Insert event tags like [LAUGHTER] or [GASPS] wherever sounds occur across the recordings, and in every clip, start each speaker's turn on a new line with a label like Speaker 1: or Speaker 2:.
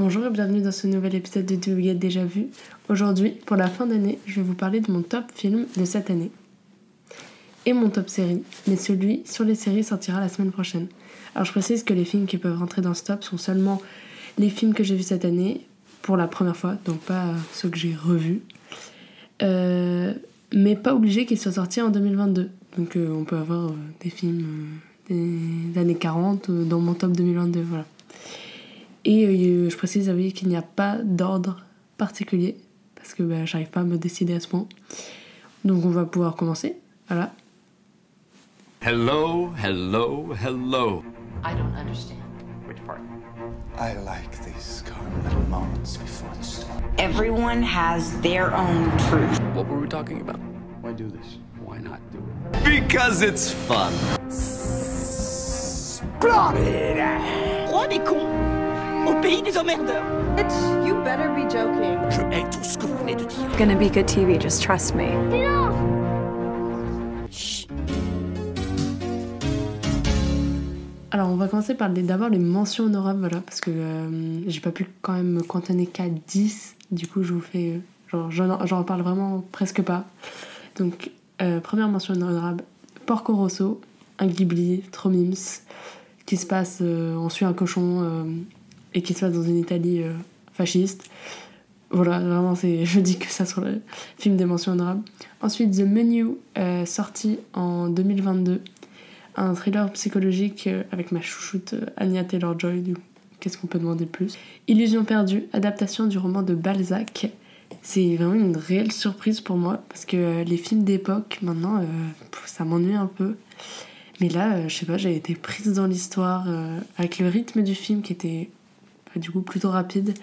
Speaker 1: Bonjour et bienvenue dans ce nouvel épisode de Do You Get Déjà Vu. Aujourd'hui, pour la fin d'année, je vais vous parler de mon top film de cette année. Et mon top série, mais celui sur les séries sortira la semaine prochaine. Alors je précise que les films qui peuvent rentrer dans ce top sont seulement les films que j'ai vus cette année pour la première fois, donc pas ceux que j'ai revus. Euh, mais pas obligé qu'ils soient sortis en 2022. Donc euh, on peut avoir euh, des films des années 40 dans mon top 2022, voilà. Et je précise oui, qu'il n'y a pas d'ordre particulier, parce que bah, j'arrive pas à me décider à ce point. Donc on va pouvoir commencer, voilà.
Speaker 2: Hello, hello, hello.
Speaker 3: I don't understand.
Speaker 2: Which part?
Speaker 4: I like these calm little moments before the storm.
Speaker 3: Everyone has their own truth.
Speaker 2: What were we talking about?
Speaker 4: Why do this?
Speaker 2: Why not do it? Because it's fun.
Speaker 5: Roi des cons au pays des emmerdeurs.
Speaker 6: Bitch, you better be joking.
Speaker 2: Je hais tout ce que vous venez de dire.
Speaker 7: It's gonna be good TV, just trust me.
Speaker 1: Alors on va commencer par d'abord les mentions honorables, voilà, parce que euh, j'ai pas pu quand même me cantonner qu'à 10, du coup je vous fais, euh, genre j'en parle vraiment presque pas. Donc euh, première mention honorable, Porco Rosso, un Ghibli, trop mims, qui se passe, euh, on suit un cochon euh, et qui se passe dans une Italie euh, fasciste. Voilà, vraiment, c'est, [LAUGHS] je dis que ça sur le film des mentions honorables. Ensuite, The Menu, euh, sorti en 2022 un thriller psychologique euh, avec ma chouchoute euh, Anya Taylor-Joy. du Qu'est-ce qu'on peut demander de plus? Illusion perdue, adaptation du roman de Balzac. C'est vraiment une réelle surprise pour moi parce que les films d'époque, maintenant, ça m'ennuie un peu. Mais là, euh, je sais pas, j'ai été prise dans l'histoire avec le rythme du film qui était du coup plutôt rapide.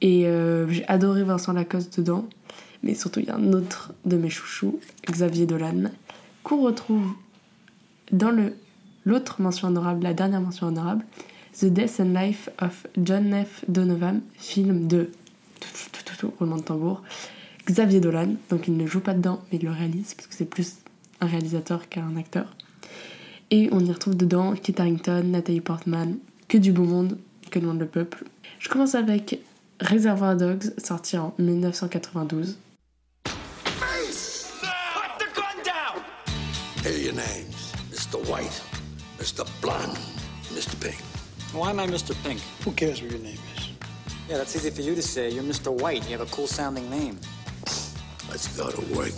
Speaker 1: Et euh, j'ai adoré Vincent Lacoste dedans. Mais surtout, il y a un autre de mes chouchous, Xavier Dolan, qu'on retrouve dans le l'autre mention honorable, la dernière mention honorable, The Death and Life of John F. Donovan, film de roulement de tambour, Xavier Dolan, donc il ne joue pas dedans, mais il le réalise, parce que c'est plus un réalisateur qu'un acteur. Et on y retrouve dedans Kit Harington, Nathalie Portman, que du beau monde, que le monde le peuple. Je commence avec Reservoir Dogs, sorti en 1992.
Speaker 2: Put the gun down!
Speaker 8: Here are your names Mr. White, Mr. Blonde, Mr. Pink.
Speaker 9: Why am I Mr. Pink?
Speaker 4: Who cares what your name is?
Speaker 9: Yeah, that's easy for you to say. You're Mr. White. You have a cool sounding name.
Speaker 8: Let's go to work.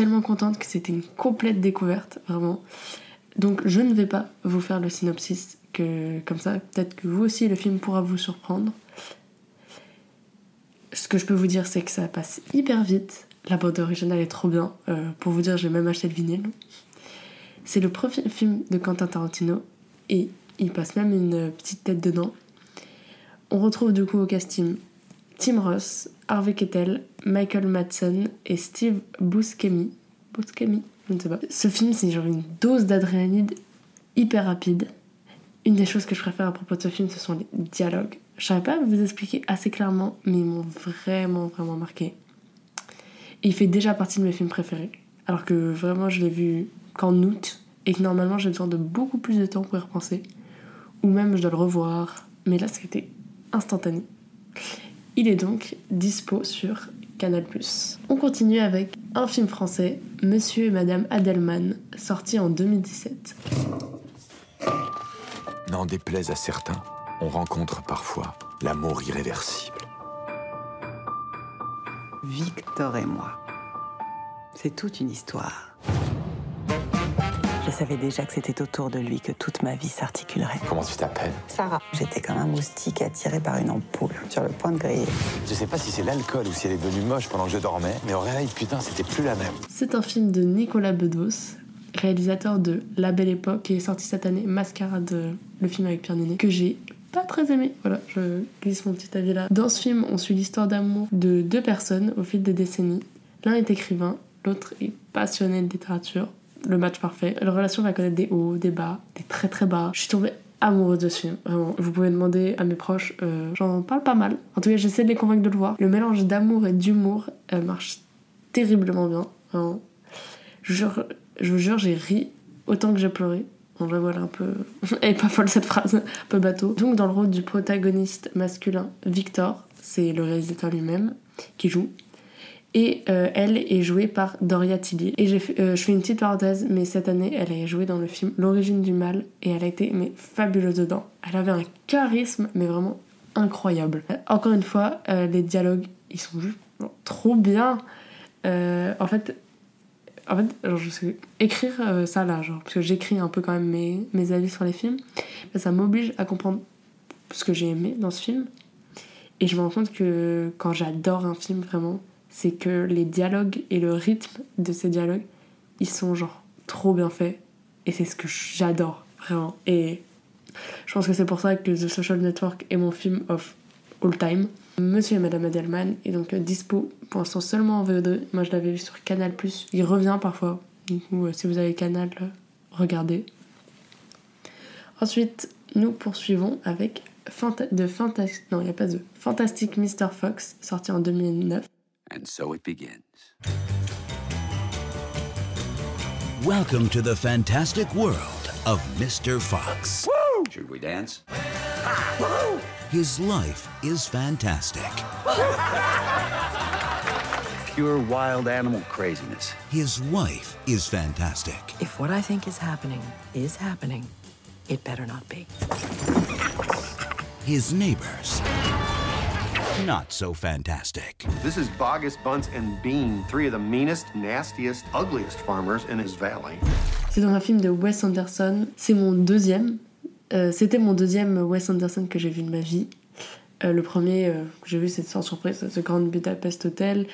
Speaker 1: Tellement contente que c'était une complète découverte, vraiment. Donc je ne vais pas vous faire le synopsis, que comme ça, peut-être que vous aussi, le film pourra vous surprendre. Ce que je peux vous dire, c'est que ça passe hyper vite. La bande originale est trop bien. Euh, pour vous dire, j'ai même acheté le vinyle. C'est le premier film de Quentin Tarantino et il passe même une petite tête dedans. On retrouve du coup au casting Tim Ross, Harvey Keitel, Michael Madsen et Steve Buscemi. Buscemi, je ne sais pas. Ce film, c'est genre une dose d'adrénaline hyper rapide. Une des choses que je préfère à propos de ce film, ce sont les dialogues. Je saurais pas vous expliquer assez clairement, mais ils m'ont vraiment, vraiment marqué. Il fait déjà partie de mes films préférés. Alors que vraiment, je l'ai vu qu'en août et que normalement, j'ai besoin de beaucoup plus de temps pour y repenser. Ou même, je dois le revoir. Mais là, c'était instantané. Il est donc dispo sur Canal+. On continue avec un film français, Monsieur et Madame Adelman, sorti en 2017.
Speaker 10: N'en déplaise à certains, on rencontre parfois l'amour irréversible.
Speaker 11: Victor et moi. C'est toute une histoire. Je savais déjà que c'était autour de lui que toute ma vie s'articulerait.
Speaker 10: Comment tu t'appelles?
Speaker 11: Sarah. J'étais comme un moustique attiré par une ampoule, sur le point de griller.
Speaker 10: Je sais pas si c'est l'alcool ou si elle est devenue moche pendant que je dormais, mais au réveil, putain, c'était plus la même.
Speaker 1: C'est un film de Nicolas Bedos, réalisateur de La Belle Époque, qui est sorti cette année, Mascarade, le film avec Pierre Ninet, que j'ai pas très aimé. Voilà, je glisse mon petit avis là. Dans ce film, on suit l'histoire d'amour de deux personnes au fil des décennies. L'un est écrivain, l'autre est passionné de littérature. Le match parfait. La relation va connaître des hauts, des bas, des très très bas. Je suis tombée amoureuse de ce film, vraiment. Vous pouvez demander à mes proches, euh, j'en parle pas mal. En tout cas, j'essaie de les convaincre de le voir. Le mélange d'amour et d'humour euh, marche terriblement bien, vraiment. Je vous jure, j'ai ri autant que j'ai pleuré. En vrai, voilà, un peu. [LAUGHS] Elle est pas folle cette phrase, un peu bateau. Donc, dans le rôle du protagoniste masculin, Victor, c'est le réalisateur lui-même qui joue. Et euh, elle est jouée par Doria Tilly. Et euh, je fais une petite parenthèse, mais cette année, elle a joué dans le film L'origine du mal et elle a été mais, fabuleuse dedans. Elle avait un charisme, mais vraiment incroyable. Euh, Encore une fois, les dialogues, ils sont juste trop bien. En fait, en fait écrire ça là, genre, parce que j'écris un peu quand même mes, mes avis sur les films, ça m'oblige à comprendre ce que j'ai aimé dans ce film. Et je me rends compte que quand j'adore un film vraiment, c'est que les dialogues et le rythme de ces dialogues, ils sont genre trop bien faits. Et c'est ce que j'adore, vraiment. Et je pense que c'est pour ça que The Social Network est mon film of all time. Monsieur et Madame Adelman est donc dispo pour l'instant seulement en VO2. Moi je l'avais vu sur Canal+. Il revient parfois. Du coup, euh, si vous avez Canal, euh, regardez. Ensuite, nous poursuivons avec Fanta de Fantastic... Non, il a pas de Fantastic Mr. Fox, sorti en 2009.
Speaker 12: And so it begins.
Speaker 13: Welcome to the fantastic world of Mr. Fox.
Speaker 12: Woo! Should we dance?
Speaker 13: His life is fantastic. [LAUGHS]
Speaker 12: Pure wild animal craziness.
Speaker 13: His wife is fantastic.
Speaker 14: If what I think is happening is happening, it better not be.
Speaker 13: His neighbors, not so fantastic.
Speaker 15: This is Bogus, Bunce, and Bean, three of the meanest, nastiest, ugliest farmers in his valley.
Speaker 1: C'est dans un film de Wes Anderson. C'est mon deuxième. Euh, C'était mon deuxième Wes Anderson que j'ai vu de ma vie. Euh, le premier euh, que j'ai vu, c'est sans surprise, The Grand Budapest Hotel.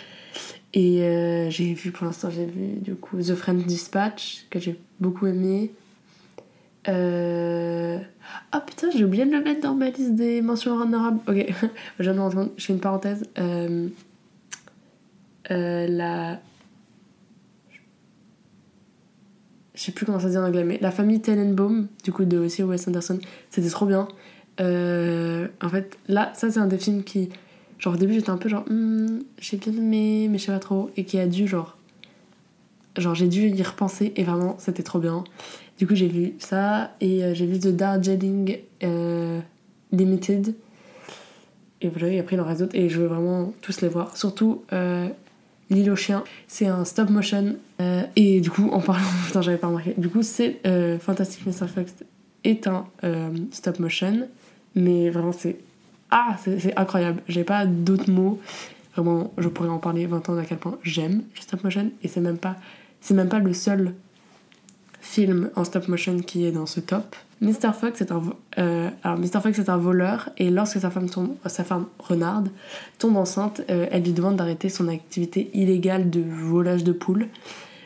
Speaker 1: Et euh, j'ai vu, pour l'instant, j'ai vu du coup The French Dispatch, que j'ai beaucoup aimé. Euh... Ah putain, j'ai oublié de le mettre dans ma liste des mentions honorables. Ok, [LAUGHS] je viens je fais une parenthèse. Euh... euh, la. Je sais plus comment ça se dit en anglais, mais La famille Tenenbaum, du coup de aussi Wes Anderson, c'était trop bien. Euh, en fait, là, ça c'est un des films qui. Genre au début j'étais un peu genre. Hmm, j'ai bien aimé, mais je sais pas trop. Et qui a dû genre. Genre j'ai dû y repenser et vraiment c'était trop bien. Du coup j'ai vu ça et euh, j'ai vu The Darjeeling euh, Limited. Et voilà, et après il en reste d'autres et je veux vraiment tous les voir. Surtout euh, L'île aux chiens, c'est un stop motion. euh, et du coup, en parlant, [LAUGHS] putain, j'avais pas remarqué. Du coup, c'est euh, Fantastic Mr. Fox est un stop motion, mais vraiment, c'est. Ah, c'est c'est incroyable. J'ai pas d'autres mots. Vraiment, je pourrais en parler 20 ans à quel point j'aime le stop motion. Et c'est même pas. C'est même pas le seul film en stop motion qui est dans ce top. Mr. Fox est un, euh, alors Mr. Fox est un voleur et lorsque sa femme, tombe, sa femme renarde tombe enceinte, euh, elle lui demande d'arrêter son activité illégale de volage de poules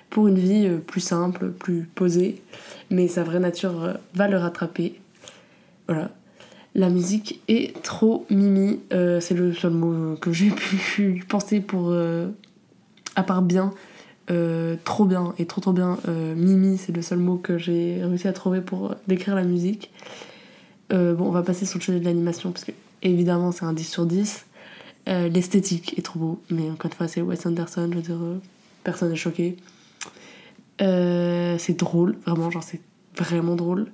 Speaker 1: pour une vie euh, plus simple, plus posée. Mais sa vraie nature va le rattraper. Voilà. La musique est trop mimi. c'est le seul mot que j'ai [LAUGHS] pu penser pour. à part bien. Euh, trop bien et trop trop bien. Euh, Mimi, c'est le seul mot que j'ai réussi à trouver pour décrire la musique. Euh, bon, on va passer sur le sujet de l'animation parce que évidemment c'est un 10 sur 10. Euh, L'esthétique est trop beau, mais encore une fois, c'est Wes Anderson, je veux dire, personne n'est choqué. C'est drôle, vraiment, genre c'est vraiment drôle.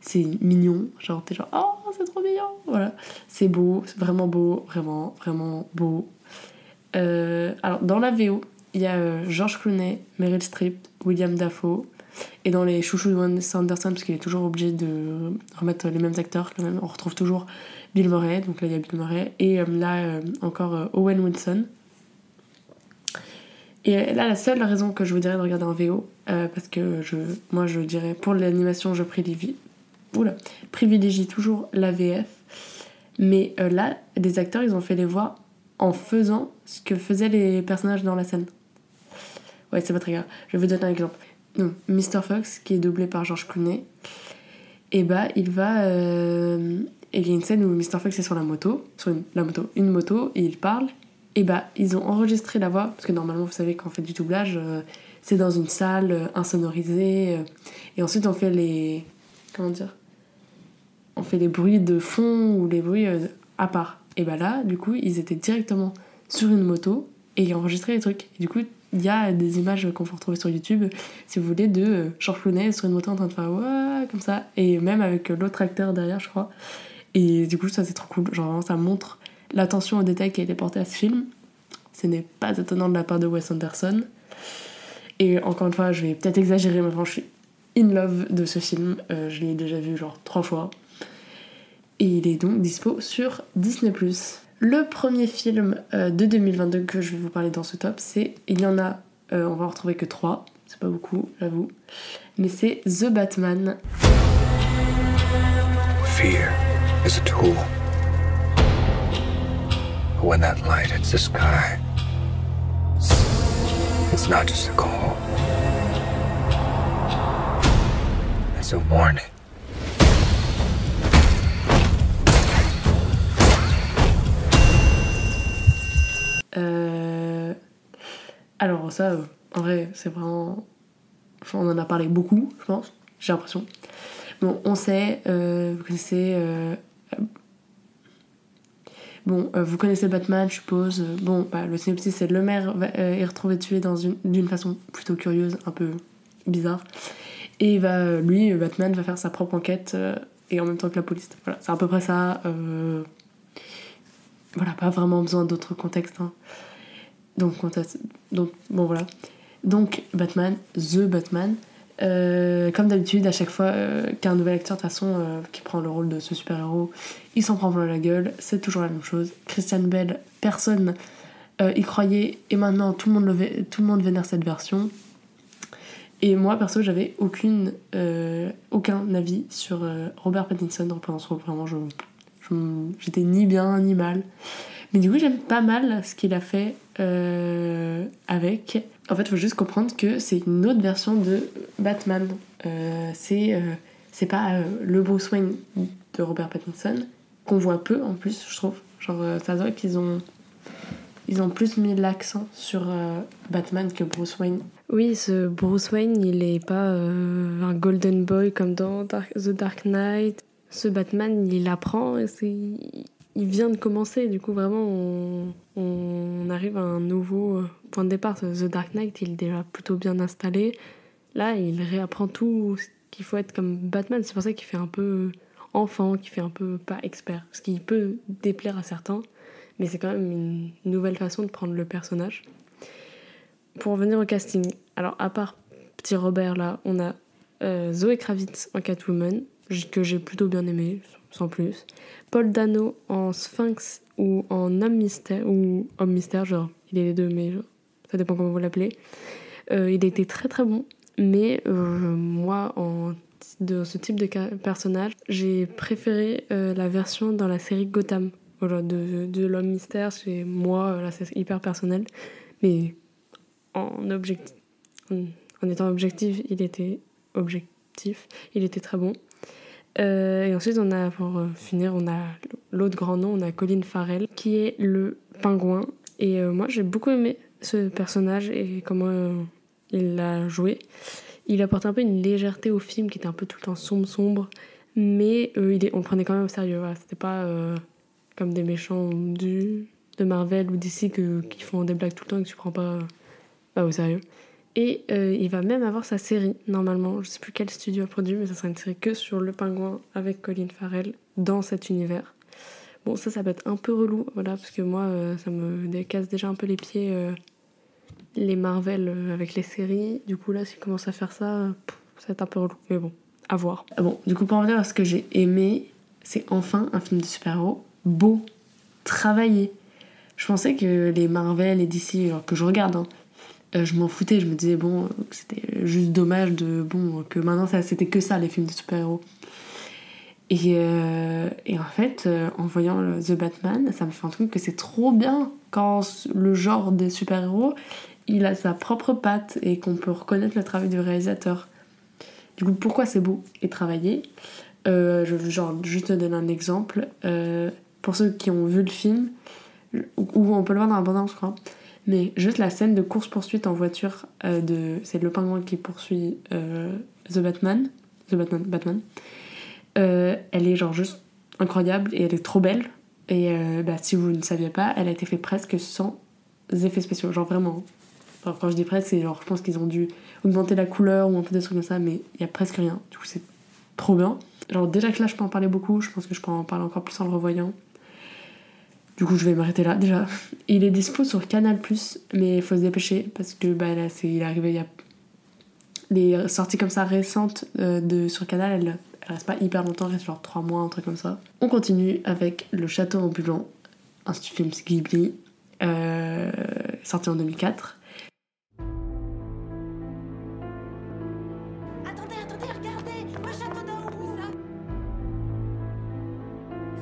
Speaker 1: C'est mignon, genre t'es genre oh c'est trop mignon, voilà. C'est beau, c'est vraiment beau, vraiment, vraiment beau. Alors dans la VO, il y a euh, George Clooney, Meryl Streep, William Dafoe. Et dans les chouchous de Wes Anderson, parce qu'il est toujours obligé de remettre les mêmes acteurs, on retrouve toujours Bill Murray, donc là il y a Bill Murray, et euh, là euh, encore Owen Wilson. Et là, la seule raison que je vous dirais de regarder en VO, parce que je, moi je dirais pour l'animation, je privilégie, toujours la VF, mais là, les acteurs ils ont fait les voix en faisant ce que faisaient les personnages dans la scène. Ouais, c'est pas très grave. Je vais vous donner un exemple. Donc, Mr. Fox, qui est doublé par George Clooney, et bah, il va. euh, Il y a une scène où Mr. Fox est sur la moto, sur une, la moto, une moto, et il parle. Et bah, ils ont enregistré la voix, parce que normalement, vous savez, on fait du doublage, euh, c'est dans une salle euh, insonorisée, et ensuite on fait les. Comment dire On fait les bruits de fond ou les bruits à part. Et bah là, du coup, ils étaient directement sur une moto et ils enregistraient les trucs. Et du coup, il y a des images qu'on peut retrouver sur YouTube, si vous voulez, de euh, George Clooney sur une moto en train de faire ouais, comme ça, et même avec l'autre acteur derrière, je crois. Et du coup, ça c'est trop cool. Genre, vraiment, ça montre l'attention au détail qui a été portée à ce film. Ce n'est pas étonnant de la part de Wes Anderson. Et encore une fois, je vais peut-être exagérer, mais vraiment, je suis in love de ce film. Euh, je l'ai déjà vu genre trois fois. Et il est donc dispo sur Disney+. Le premier film euh, de 2022 que je vais vous parler dans ce top, c'est. Il y en a, euh, on va en retrouver que trois, c'est pas beaucoup, j'avoue. Mais c'est The Batman.
Speaker 16: Fear is a tool. When that light hits the sky, it's not just a call, it's a warning.
Speaker 1: Euh, Alors ça, euh, en vrai, c'est vraiment... on en a parlé beaucoup, je pense, j'ai l'impression. Bon, on sait, euh, vous connaissez... Bon, vous connaissez Batman, je suppose. Bon, bah, le synopsis, c'est le maire va- est retrouvé tué dans une- d'une façon plutôt curieuse, un peu bizarre. Et va, lui, Batman, va faire sa propre enquête, et en même temps que la police. Voilà, c'est à peu près ça. Voilà, pas vraiment besoin d'autres contextes. hein. Donc, donc, bon, voilà. Donc, Batman, The Batman. Euh, comme d'habitude, à chaque fois euh, qu'un nouvel acteur, de toute façon, euh, qui prend le rôle de ce super-héros, il s'en prend plein la gueule. C'est toujours la même chose. Christian Bell, personne y croyait, et maintenant tout le, monde le tout le monde vénère cette version. Et moi, perso, j'avais aucune, aucun avis sur Robert Pattinson ce rôle. Vraiment, je- j'étais ni bien ni mal. Mais du coup, j'aime pas mal ce qu'il a fait euh, avec. En fait, il faut juste comprendre que c'est une autre version de Batman. Euh, c'est euh, pas euh, le Bruce Wayne de Robert Pattinson, qu'on voit peu en plus, je trouve. Genre, ça se voit qu'ils ont, ils ont plus mis l'accent sur Batman que Bruce Wayne.
Speaker 17: Oui, ce Bruce Wayne, il est pas un golden boy comme dans The Dark Knight. Ce Batman, il apprend, il vient de commencer. Du coup, vraiment, on, arrive à un nouveau point de départ. The Dark Knight, il est déjà plutôt bien installé. Là, il réapprend tout ce qu'il faut être comme Batman. C'est pour ça qu'il fait un peu enfant, qu'il fait un peu pas expert. Ce qui peut déplaire à certains, mais c'est quand même une nouvelle façon de prendre le personnage. Pour revenir au casting, alors à part Petit Robert là, on a euh, Zoé Kravitz en Catwoman, que j'ai plutôt bien aimé, sans plus. Paul Dano en Sphinx ou en Homme Mystère, ou Homme Mystère, genre, il est les deux, mais ça dépend comment vous l'appelez. Euh, il était très très bon, mais euh, moi, en de ce type de personnage, j'ai préféré euh, la version dans la série Gotham. Voilà, de, de l'homme mystère, c'est moi, euh, là c'est hyper personnel, mais en, objectif, en, en étant objectif, il était objectif, il était très bon. Euh, et ensuite, on a, pour finir, on a l'autre grand nom, on a Colin Farrell, qui est le pingouin. Et euh, moi, j'ai beaucoup aimé ce personnage et comment euh, il l'a joué. Il apporte un peu une légèreté au film qui était un peu tout le temps sombre, sombre, mais il est, on le prenait quand même au sérieux. Voilà. C'était pas comme des méchants du, de Marvel ou d'ici qui font des blagues tout le temps et que tu prends pas, pas au sérieux. Et euh, il va même avoir sa série, normalement. Je sais plus quel studio a produit, mais ça sera une série que sur le pingouin avec Colin Farrell dans cet univers. Bon, ça, ça peut être un peu relou, voilà, parce que moi, euh, ça me casse déjà un peu les pieds, euh, les Marvel avec les séries. Du coup, là, s'il commence à faire ça, ça va être un peu relou. Mais bon, à voir.
Speaker 1: Ah bon, du coup, pour en revenir à ce que j'ai aimé, c'est enfin un film de super-héros beau, travaillé. Je pensais que les Marvel et DC, que je regarde, hein, euh, je m'en foutais, je me disais bon, euh, c'était juste dommage de bon que maintenant c'était que ça les films de super-héros. Et, euh, et en fait, en voyant The Batman, ça me fait un truc que c'est trop bien quand le genre des super-héros, il a sa propre patte et qu'on peut reconnaître le travail du réalisateur. Du coup, pourquoi c'est beau et travaillé? Je veux juste te donner un exemple. Pour ceux qui ont vu le film, ou on peut le voir dans la bande je crois, mais juste la scène de course-poursuite en voiture, euh, de c'est le pingouin qui poursuit euh, The Batman, The Batman, Batman. Euh, elle est genre juste incroyable et elle est trop belle. Et bah, si vous ne saviez pas, elle a été faite presque sans effets spéciaux. Genre vraiment, quand je dis presque, c'est genre, je pense qu'ils ont dû augmenter la couleur ou un peu des trucs comme ça, mais il y a presque rien. Du coup, c'est trop bien. Genre, déjà que là, je peux en parler beaucoup, je pense que je peux en parler encore plus en le revoyant. Du coup, je vais m'arrêter là déjà. Il est dispo sur Canal, mais il faut se dépêcher parce que bah, là, c'est, il est arrivé il y a. Les sorties comme ça récentes euh, de, sur Canal, elles, elles restent pas hyper longtemps, elles restent genre 3 mois, un truc comme ça. On continue avec Le Château ambulant, un film Ghibli, euh, sorti en 2004.
Speaker 6: Attendez, attendez, regardez Le château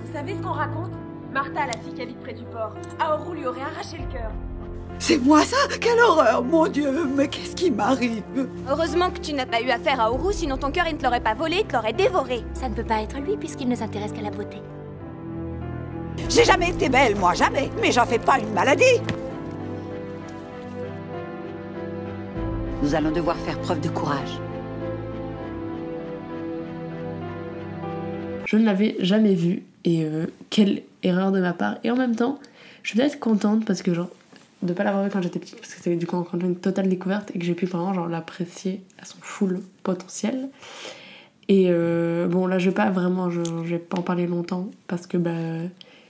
Speaker 18: Vous savez ce qu'on raconte? Martha, la fille qui habite près du port, Aoru lui aurait arraché le cœur.
Speaker 5: C'est moi ça? Quelle horreur, mon Dieu Mais qu'est-ce qui m'arrive?
Speaker 19: Heureusement que tu n'as pas eu affaire à Aoru, sinon ton cœur il ne te l'aurait pas volé, il te l'aurait dévoré.
Speaker 20: Ça ne peut pas être lui puisqu'il ne s'intéresse qu'à la beauté.
Speaker 5: J'ai jamais été belle, moi, jamais. Mais j'en fais pas une maladie.
Speaker 3: Nous allons devoir faire preuve de courage.
Speaker 1: Je ne l'avais jamais vu et euh, quelle erreur de ma part. Et en même temps, je suis peut-être contente parce que genre de pas l'avoir vu quand j'étais petite parce que c'est du coup encore une totale découverte et que j'ai pu vraiment genre l'apprécier à son full potentiel. Et euh, bon là je vais pas vraiment, je, vais pas en parler longtemps parce que bah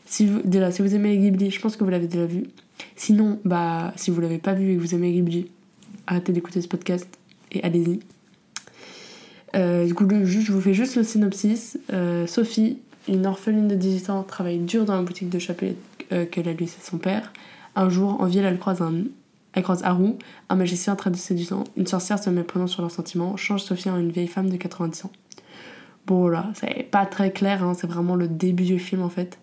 Speaker 1: si vous, déjà si vous aimez Ghibli, je pense que vous l'avez déjà vu. Sinon bah si vous l'avez pas vu et que vous aimez Ghibli, arrêtez d'écouter ce podcast et allez-y. Euh, du coup, je vous fais juste le synopsis. Euh, Sophie, une orpheline de 18 ans, travaille dur dans la boutique de chapelet euh, qu'elle a lui c'est son père. Un jour, en ville, elle croise, un, elle croise Haru, un magicien très séduisant. Une sorcière se méprenant sur leurs sentiments change Sophie en une vieille femme de 90 ans. Bon, voilà, c'est pas très clair, hein, c'est vraiment le début du film en fait.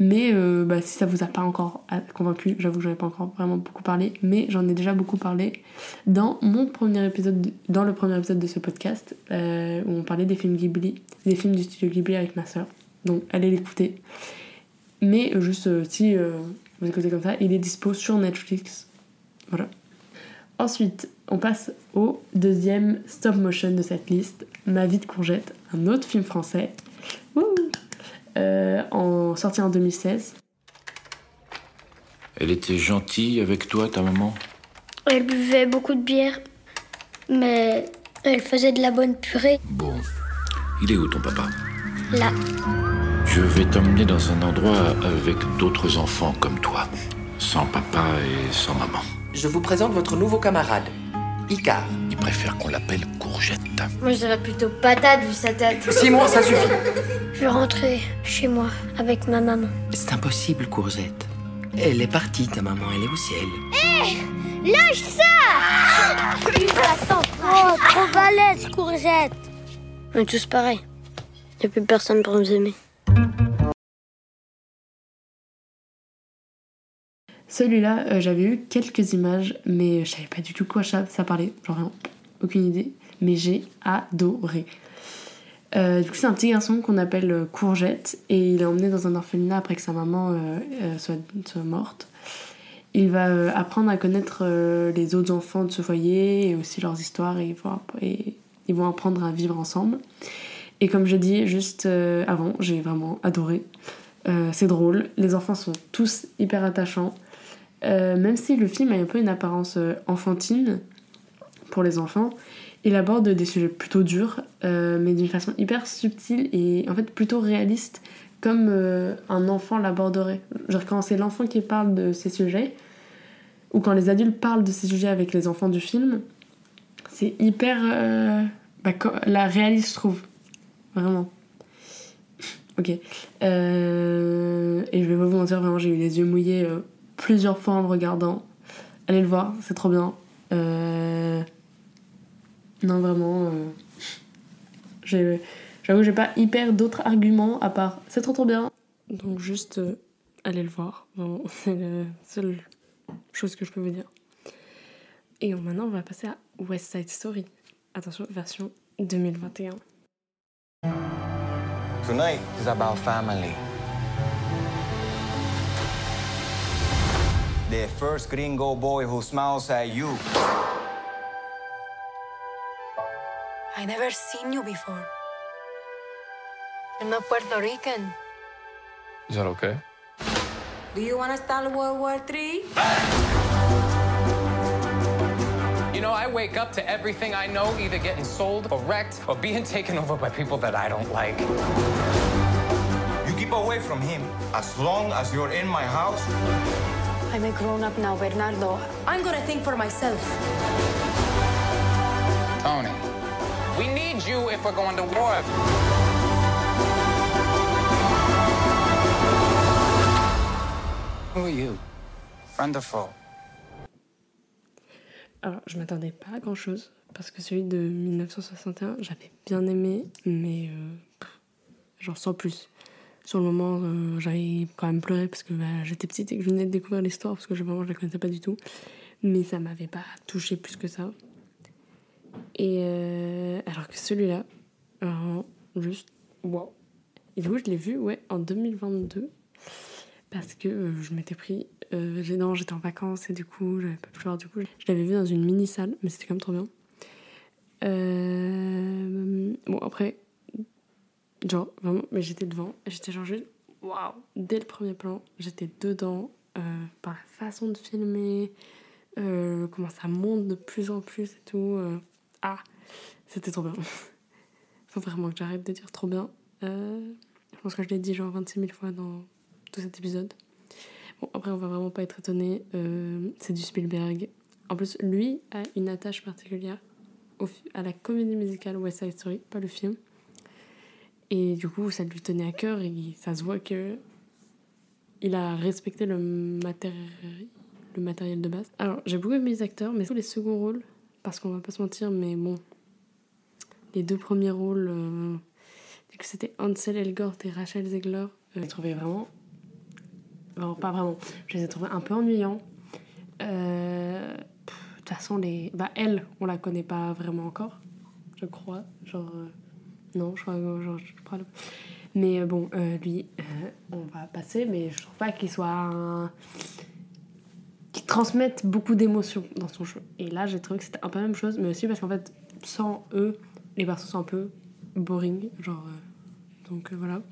Speaker 1: Mais euh, bah, si ça vous a pas encore convaincu, j'avoue que j'en ai pas encore vraiment beaucoup parlé, mais j'en ai déjà beaucoup parlé dans mon premier épisode, de- dans le premier épisode de ce podcast, euh, où on parlait des films Ghibli, des films du studio Ghibli avec ma soeur. Donc allez l'écouter. Mais euh, juste euh, si euh, vous écoutez comme ça, il est dispo sur Netflix. Voilà. Ensuite, on passe au deuxième stop motion de cette liste, Ma vie de courgette, un autre film français. Wouh Euh, en, sorti en 2016.
Speaker 21: Elle était gentille avec toi, ta maman?
Speaker 22: Elle buvait beaucoup de bière, mais elle faisait de la bonne purée.
Speaker 21: Bon. Il est où ton papa?
Speaker 22: Là,
Speaker 21: Je vais t'emmener dans un endroit avec d'autres enfants comme toi. Sans papa et sans maman.
Speaker 23: Je vous présente votre nouveau camarade, Icar.
Speaker 21: Il préfère qu'on l'appelle Courgette.
Speaker 22: moi je dirais plutôt patate vu sa tête.
Speaker 23: Simon, ça suffit.
Speaker 22: Je vais rentrer chez moi avec ma maman.
Speaker 23: C'est impossible, Courgette. Elle est partie, ta maman, elle est au ciel.
Speaker 22: Hé Lâche ça Putain, Oh, trop balèze, courgette On est tous pareils. Y a plus personne pour nous aimer.
Speaker 1: Celui-là, euh, j'avais eu quelques images, mais je savais pas du tout quoi ça, parlait. Genre, aucune idée. Mais j'ai adoré. Euh, du coup, c'est un petit garçon qu'on appelle euh, Courgette et il est emmené dans un orphelinat après que sa maman soit, morte. Il va apprendre à connaître les autres enfants de ce foyer et aussi leurs histoires et ils vont apprendre à vivre ensemble. Et comme je dis juste euh, avant, j'ai vraiment adoré. Euh, c'est drôle, les enfants sont tous hyper attachants. Euh, même si le film a un peu une apparence enfantine pour les enfants, il aborde des sujets plutôt durs, mais d'une façon hyper subtile et en fait plutôt réaliste, comme un enfant l'aborderait. Genre quand c'est l'enfant qui parle de ces sujets, ou quand les adultes parlent de ces sujets avec les enfants du film, c'est hyper bah, la réaliste, je trouve. Vraiment. ok. Euh, et je vais pas vous mentir, vraiment, j'ai eu les yeux mouillés euh, plusieurs fois en le regardant. Allez le voir, c'est trop bien. Euh, Non, vraiment. J'avoue, j'ai pas hyper d'autres arguments à part c'est trop trop bien. Donc, juste allez le voir. [LAUGHS] C'est la seule chose que je peux vous dire. Et maintenant, on va passer à West Side Story. Attention, version 2021.
Speaker 10: Tonight is about family. The first gringo boy who smiles at you.
Speaker 24: I never seen you before. You're not Puerto Rican.
Speaker 25: Is that okay?
Speaker 24: Do you want to start World War III?
Speaker 26: You know, I wake up to everything I know either getting sold or wrecked or being taken over by people that I don't like.
Speaker 27: You keep away from him. As long as you're in my house.
Speaker 28: I'm a grown up now, Bernardo. I'm gonna think for myself.
Speaker 26: Tony, we need you if we're going to war. Who are you? Friend or foe?
Speaker 1: Alors, je m'attendais pas à grand chose, parce que celui de 1961, j'avais bien aimé, mais euh, genre sans plus. Sur le moment, euh, j'avais quand même pleuré parce que bah, j'étais petite et que je venais de découvrir l'histoire, parce que je, vraiment je la connaissais pas du tout. Mais ça m'avait pas touché plus que ça. Et euh, alors que celui-là, juste, wow. Et du coup, je l'ai vu, ouais, en 2022 parce que euh, je m'étais pris. Euh, j'étais en vacances et du coup, j'avais pas pu voir. Du coup, je l'avais vu dans une mini salle, mais c'était quand même trop bien. Euh, bon, après, genre, vraiment, mais j'étais devant, j'étais genre juste, waouh, dès le premier plan, j'étais dedans, euh, par la façon de filmer, euh, comment ça monte de plus en plus et tout. ah, c'était trop bien. [LAUGHS] Faut vraiment que j'arrête de dire trop bien. Je pense que je l'ai dit genre 26 000 fois dans tout cet épisode. Bon, après, on va vraiment pas être étonné. euh, c'est du Spielberg. En plus, lui a une attache particulière à la comédie musicale West Side Story, pas le film. Et du coup, ça lui tenait à cœur et ça se voit que il a respecté le, matéri- le matériel de base. Alors, j'ai beaucoup aimé les acteurs, mais tous les seconds rôles, parce qu'on va pas se mentir, mais bon, les deux premiers rôles, euh, c'était Ansel Elgort et Rachel Zegler, euh, je les trouvais vraiment, vraiment pas vraiment, je les ai trouvés un peu ennuyants. Euh, De toute façon, les, bah elle, on la connaît pas vraiment encore, je crois, genre euh, non, je crois, genre, je crois. Mais euh, bon, lui, on va passer, mais je trouve pas qu'il soit un qui transmettent beaucoup d'émotions dans son jeu. Et là, j'ai trouvé que c'était un peu la même chose, mais aussi parce qu'en fait, sans eux, les persos sont un peu boring, genre. donc voilà.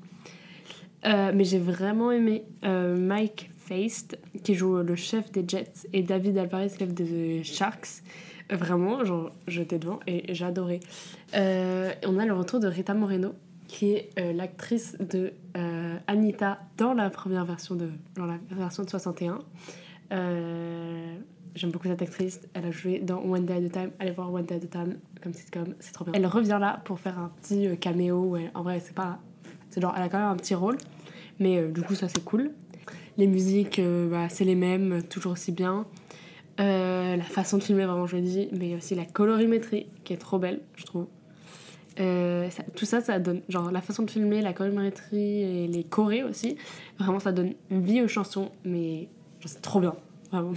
Speaker 1: Euh, mais j'ai vraiment aimé euh, Mike Feist, qui joue le chef des Jets, et David Alvarez, chef des Sharks. Euh, vraiment, genre, j'étais devant et adoré. Euh, on a le retour de Rita Moreno, qui est l'actrice de Anita dans la première version de, dans la version de 61. Euh, J'aime beaucoup cette actrice. Elle a joué dans One Day at a Time. Allez voir One Day at a Time comme sitcom, c'est trop bien. Elle revient là pour faire un petit caméo. Ouais, en vrai, c'est pas. Genre, elle a quand même un petit rôle. Mais euh, du coup, ça c'est cool. Les musiques, euh, bah, c'est les mêmes, toujours aussi bien. Euh, la façon de filmer, vraiment, je le dis. Mais aussi la colorimétrie qui est trop belle, je trouve. Tout ça, ça donne, genre la façon de filmer, la colorimétrie et les chorés aussi, vraiment ça donne vie aux chansons, mais c'est trop bien, vraiment.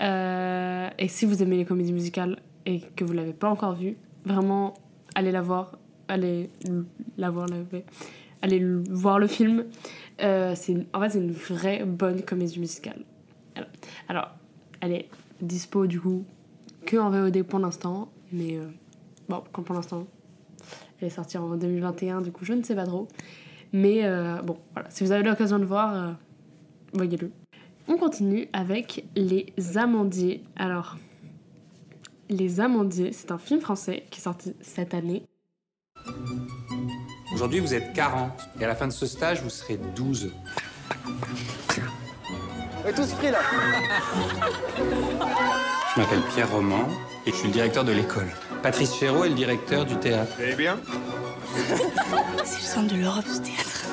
Speaker 1: [LAUGHS] Et si vous aimez les comédies musicales et que vous l'avez pas encore vue, vraiment allez la voir, allez l- la voir, la- ouais. allez voir le film. Euh, c'est en fait c'est une vraie bonne comédie musicale. Alors, alors, elle est dispo du coup que en VOD pour l'instant, mais euh, bon, comme pour l'instant, elle est sortie en 2021, du coup, je ne sais pas trop. Mais euh, bon, voilà, si vous avez l'occasion de voir, voyez-le. On continue avec Les Amandiers. Alors, Les Amandiers, c'est un film français qui est sorti cette année.
Speaker 29: Aujourd'hui, vous êtes 40. Et à la fin de ce stage, vous serez 12.
Speaker 30: Et tous pris là
Speaker 29: Je m'appelle Pierre Roman et je suis le directeur de l'école. Patrice Chéreau est le directeur du théâtre.
Speaker 30: Eh bien? [LAUGHS]
Speaker 31: C'est le centre de l'Europe, ce théâtre.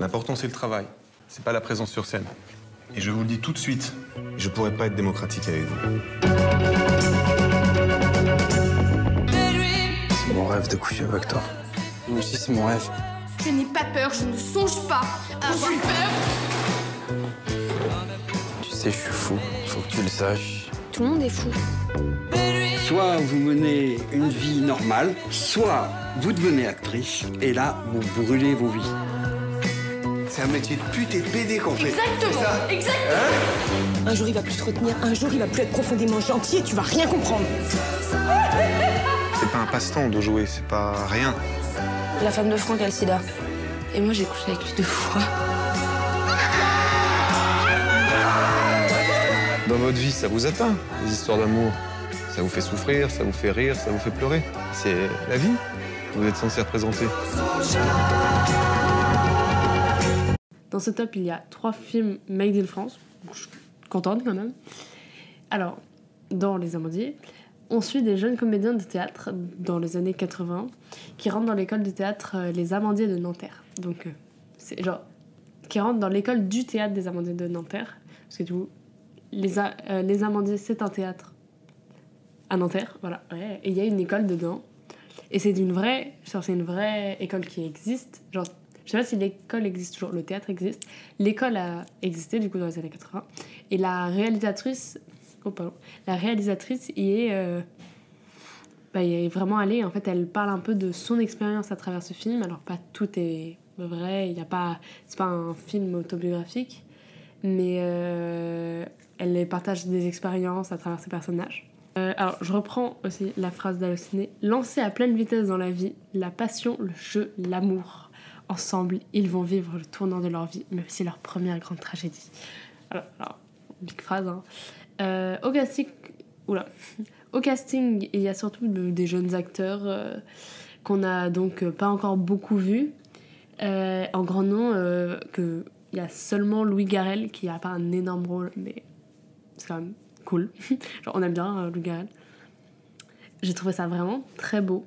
Speaker 32: L'important, c'est le travail. C'est pas la présence sur scène. Et je vous le dis tout de suite, je pourrais pas être démocratique avec vous.
Speaker 33: C'est mon rêve de coucher avec toi.
Speaker 29: Moi aussi, c'est mon rêve.
Speaker 18: Je n'ai pas peur, je ne songe pas à avoir peur.
Speaker 33: Tu sais, je suis fou. Faut que tu le saches.
Speaker 34: Tout le monde est fou.
Speaker 35: Soit vous menez une vie normale, soit vous devenez actrice, et là, vous brûlez vos vies.
Speaker 30: C'est un métier de pute et de PD qu'on fait.
Speaker 18: Exactement,
Speaker 30: ça
Speaker 18: exactement.
Speaker 30: Hein
Speaker 31: Un jour, il va plus te retenir. Un jour, il va plus être profondément gentil et tu vas rien comprendre.
Speaker 32: C'est pas un passe-temps de jouer, c'est pas rien.
Speaker 31: La femme de Franck a le sida. Et moi, j'ai couché avec lui deux fois.
Speaker 32: Dans votre vie, ça vous atteint, les histoires d'amour. Ça vous fait souffrir, ça vous fait rire, ça vous fait pleurer. C'est la vie. Vous êtes censé représenter.
Speaker 1: Dans ce top, il y a trois films made in France. Je suis contente quand même. Alors, dans Les Amandiers, on suit des jeunes comédiens de théâtre dans les années 80 qui rentrent dans l'école de théâtre euh, Les Amandiers de Nanterre. Donc, euh, c'est genre. qui rentrent dans l'école du théâtre des Amandiers de Nanterre. Parce que du coup, les, euh, les Amandiers, c'est un théâtre à Nanterre, voilà. ouais. Et il y a une école dedans. Et c'est une vraie, c'est une vraie école qui existe. Genre, je sais pas si l'école existe toujours, le théâtre existe. L'école a existé du coup dans les années 80. Et la réalisatrice, oh pardon, la réalisatrice y est, euh, bah, y est vraiment allée. En fait, elle parle un peu de son expérience à travers ce film. Alors pas tout est vrai, il a pas, c'est pas un film autobiographique, mais euh, elle partage des expériences à travers ses personnages. Euh, alors, je reprends aussi la phrase d'Allociné. Lancer à pleine vitesse dans la vie, la passion, le jeu, l'amour. Ensemble, ils vont vivre le tournant de leur vie, mais aussi leur première grande tragédie. Alors, alors phrase, hein. Euh, au casting. Au casting, il y a surtout de- des jeunes acteurs euh, qu'on a donc euh, pas encore beaucoup vus. En grand nom, que il y a seulement Louis Garrel qui a pas un énorme rôle, mais c'est quand même cool. [LAUGHS] Genre, on aime bien Louis Garrel. J'ai trouvé ça vraiment très beau.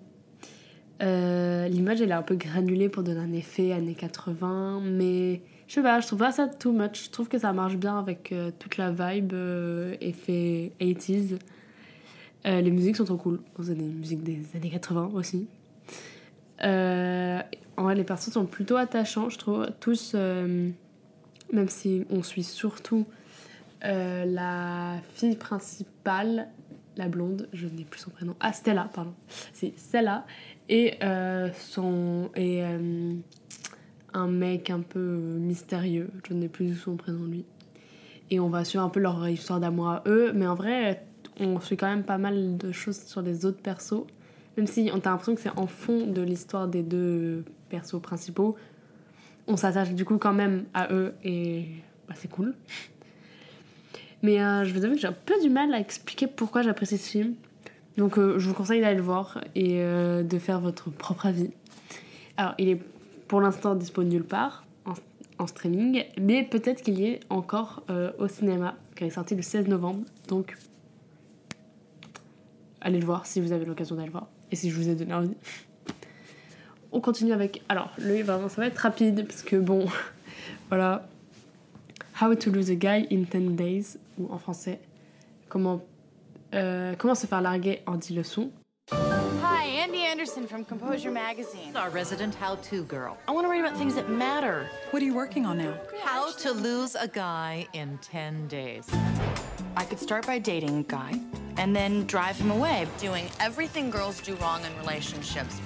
Speaker 1: L'image, elle est un peu granulée pour donner un effet années 80, mais je sais pas, je trouve pas ça too much. Je trouve que ça marche bien avec euh, toute la vibe euh, effet 80s. Euh, les musiques sont trop cool. C'est des musiques des années 80 aussi. En vrai, les personnages sont plutôt attachants, je trouve. Tous, même si on suit surtout la fille principale, la blonde, je n'ai plus son prénom. Ah, Stella, pardon. C'est Stella. Et, son, et un mec un peu mystérieux, je n'ai plus son prénom lui. Et on va suivre un peu leur histoire d'amour à eux, mais en vrai, on suit quand même pas mal de choses sur les autres persos. Même si on a l'impression que c'est en fond de l'histoire des deux persos principaux, on s'attache du coup quand même à eux et bah, c'est cool. Mais euh, je vous avoue que j'ai un peu du mal à expliquer pourquoi j'apprécie ce film. Donc euh, je vous conseille d'aller le voir et euh, de faire votre propre avis. Alors il est pour l'instant disponible nulle part en, streaming, mais peut-être qu'il y est encore euh, au cinéma, il est sorti le 16 novembre. Donc allez le voir si vous avez l'occasion d'aller le voir et si je vous ai donné envie. [LAUGHS] On continue avec. Alors, lui, vraiment, ça va être rapide parce que bon, [LAUGHS] voilà. How to lose a guy in 10 days, ou en français, comment, euh, comment se faire larguer en 10 leçons.
Speaker 36: Hi, Andy Anderson from Composure Magazine. Our resident how-to girl. I want to write about things that matter.
Speaker 37: What are you working on now? How to lose a guy in 10 days.
Speaker 36: I could start by dating a guy and then drive him away.
Speaker 37: Doing everything girls do wrong in relationships.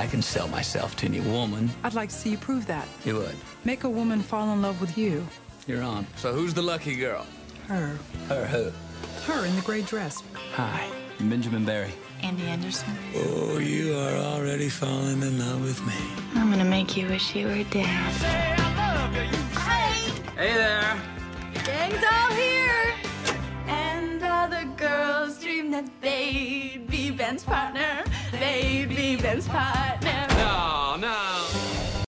Speaker 23: I can sell myself to any woman.
Speaker 37: I'd like to see you prove that.
Speaker 23: You would.
Speaker 37: Make a woman fall in love with you.
Speaker 23: You're on. So who's the lucky girl?
Speaker 37: Her.
Speaker 23: Her who?
Speaker 37: Her in the gray dress.
Speaker 23: Hi, I'm Benjamin Barry.
Speaker 36: Andy Anderson?
Speaker 23: Oh, you are already falling in love with me.
Speaker 36: I'm gonna make you wish you were dead.
Speaker 23: Hey there.
Speaker 36: Gang's all here. And all the girls dream that they'd be Ben's partner. They'd be Ben's partner.
Speaker 23: No, no.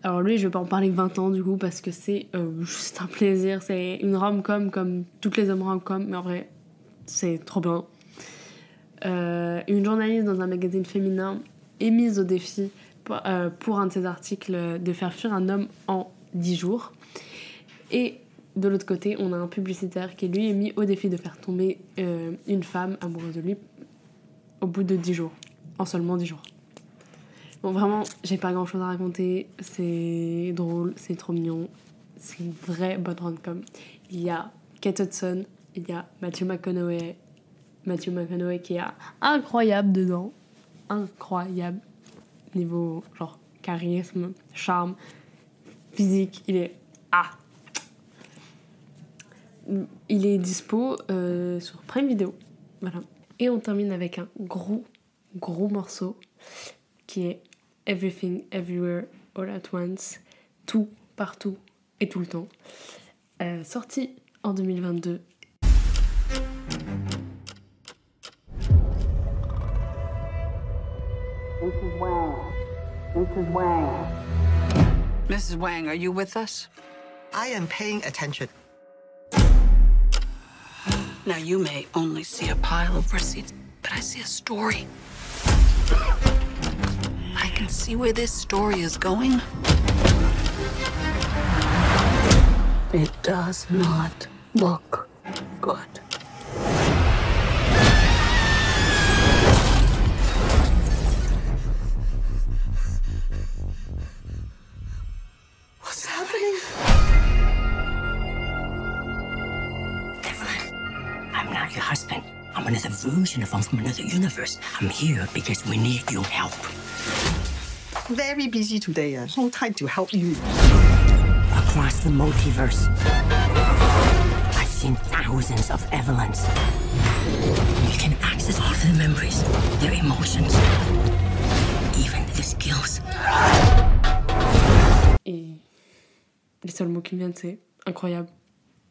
Speaker 1: Alors lui, je vais pas en parler 20 ans du coup parce que c'est euh, juste un plaisir. C'est une rom-com comme toutes les hommes rom-com, mais en vrai, c'est trop bien. Euh, une journaliste dans un magazine féminin est mise au défi pour, euh, un de ses articles de faire fuir un homme en 10 jours. Et de l'autre côté, on a un publicitaire qui lui est mis au défi de faire tomber euh, une femme amoureuse de lui au bout de 10 jours. En seulement 10 jours. Bon, vraiment, j'ai pas grand chose à raconter. C'est drôle, c'est trop mignon. C'est une vraie bonne rom-com. Il y a Kate Hudson, il y a Matthew McConaughey. Matthew McConaughey qui est incroyable dedans. Incroyable. Niveau, genre, charisme, charme, physique. Il est. Ah! Il est dispo euh, sur Prime Video. Voilà. Et on termine avec un gros, gros morceau qui est Everything, Everywhere, All at Once, tout, partout et tout le temps. Euh, sorti en 2022.
Speaker 38: Mrs. Wang. Mrs. Wang.
Speaker 31: Mrs. Wang, are you with us?
Speaker 38: I am paying attention.
Speaker 31: Now, you may only see a pile of receipts, but I see a story. I can see where this story is going. It does not look good.
Speaker 23: Another version of him from another universe. I'm here because we need your help.
Speaker 38: Very busy today. Uh, no time to help you.
Speaker 23: Across the multiverse, I've seen thousands of Evelyns. You can access all of their memories, their emotions, even their skills.
Speaker 1: Et les seuls mots qui me viennent, c'est incroyable.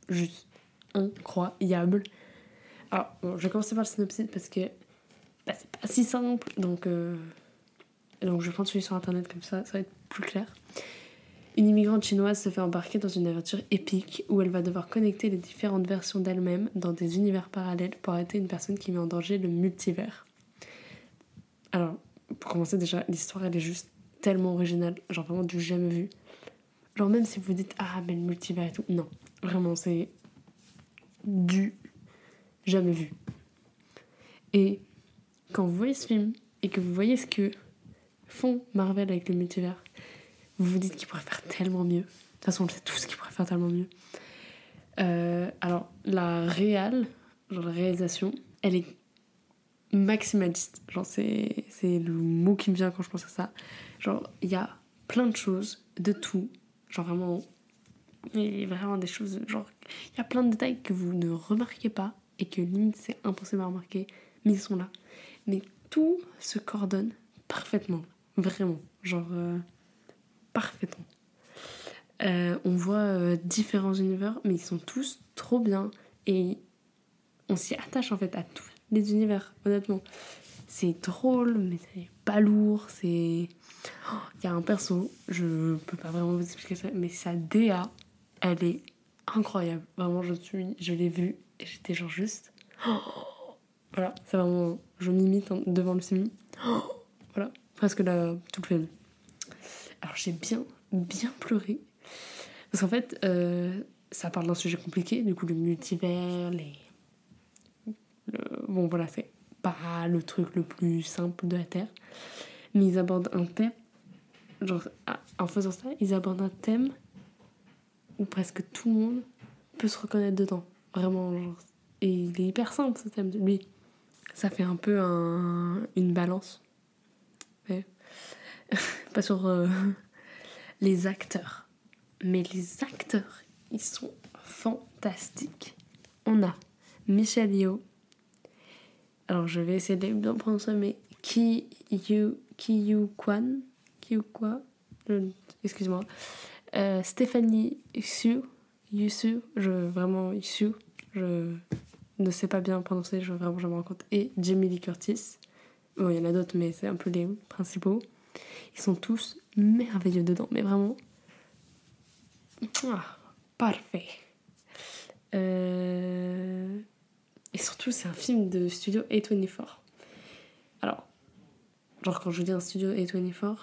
Speaker 1: Juste incroyable. Alors, bon, je vais commencer par le synopsis parce que bah, c'est pas si simple. Donc, euh, donc je vais prendre celui sur internet comme ça, ça va être plus clair. Une immigrante chinoise se fait embarquer dans une aventure épique où elle va devoir connecter les différentes versions d'elle-même dans des univers parallèles pour arrêter une personne qui met en danger le multivers. Alors, pour commencer déjà, l'histoire elle est juste tellement originale, genre vraiment du jamais vu. Genre même si vous dites ah mais le multivers et tout, non, vraiment c'est du jamais vu. Et quand vous voyez ce film et que vous voyez ce que font Marvel avec le multivers, vous vous dites qu'ils pourraient faire tellement mieux. De toute façon, on sait tous qu'ils pourraient faire tellement mieux. Euh, alors, la réal, genre la réalisation, elle est maximaliste. Genre, c'est, c'est le mot qui me vient quand je pense à ça. Genre, il y a plein de choses, de tout. Genre, vraiment, il y a vraiment des choses. Genre, il y a plein de détails que vous ne remarquez pas et que limite c'est impossible à remarquer, mais ils sont là. Mais tout se coordonne parfaitement. Vraiment. Genre, euh, parfaitement. Euh, on voit euh, différents univers, mais ils sont tous trop bien. Et on s'y attache en fait à tous les univers, honnêtement. C'est drôle, mais c'est pas lourd. C'est. Oh, Il y a un perso, je peux pas vraiment vous expliquer ça, mais sa DA, elle est incroyable. Vraiment, je je l'ai vue et j'étais genre juste. [GASPS] Voilà, c'est vraiment. Je m'imite devant le film. [GASPS] Voilà, presque là, tout le film. Alors j'ai bien, bien pleuré. Parce qu'en fait, euh, ça parle d'un sujet compliqué, du coup, le multivers, les. le- Bon, voilà, c'est pas le truc le plus simple de la Terre. Mais ils abordent un thème. Genre, en faisant ça, ils abordent un thème où presque tout le monde peut se reconnaître dedans. Vraiment. Et il est hyper simple ce thème. Lui, ça fait un peu un- une balance. [LAUGHS] Pas sur euh, [LAUGHS] les acteurs. Mais les acteurs, ils sont fantastiques. On a Michel Yeoh. Alors je vais essayer de bien prononcer, mais Ki Yu Ki Kwan. Excuse-moi. Euh, Stéphanie Xu. Yusu. Vraiment Xu. Je ne sais pas bien prononcer, je vraiment je me rends compte. Et Jamie Lee Curtis. Bon, il y en a d'autres, mais c'est un peu les principaux. Ils sont tous merveilleux dedans, mais vraiment. Ah, parfait. Euh, Et surtout, c'est un film de studio A24. Alors, genre, quand je dis un studio A24,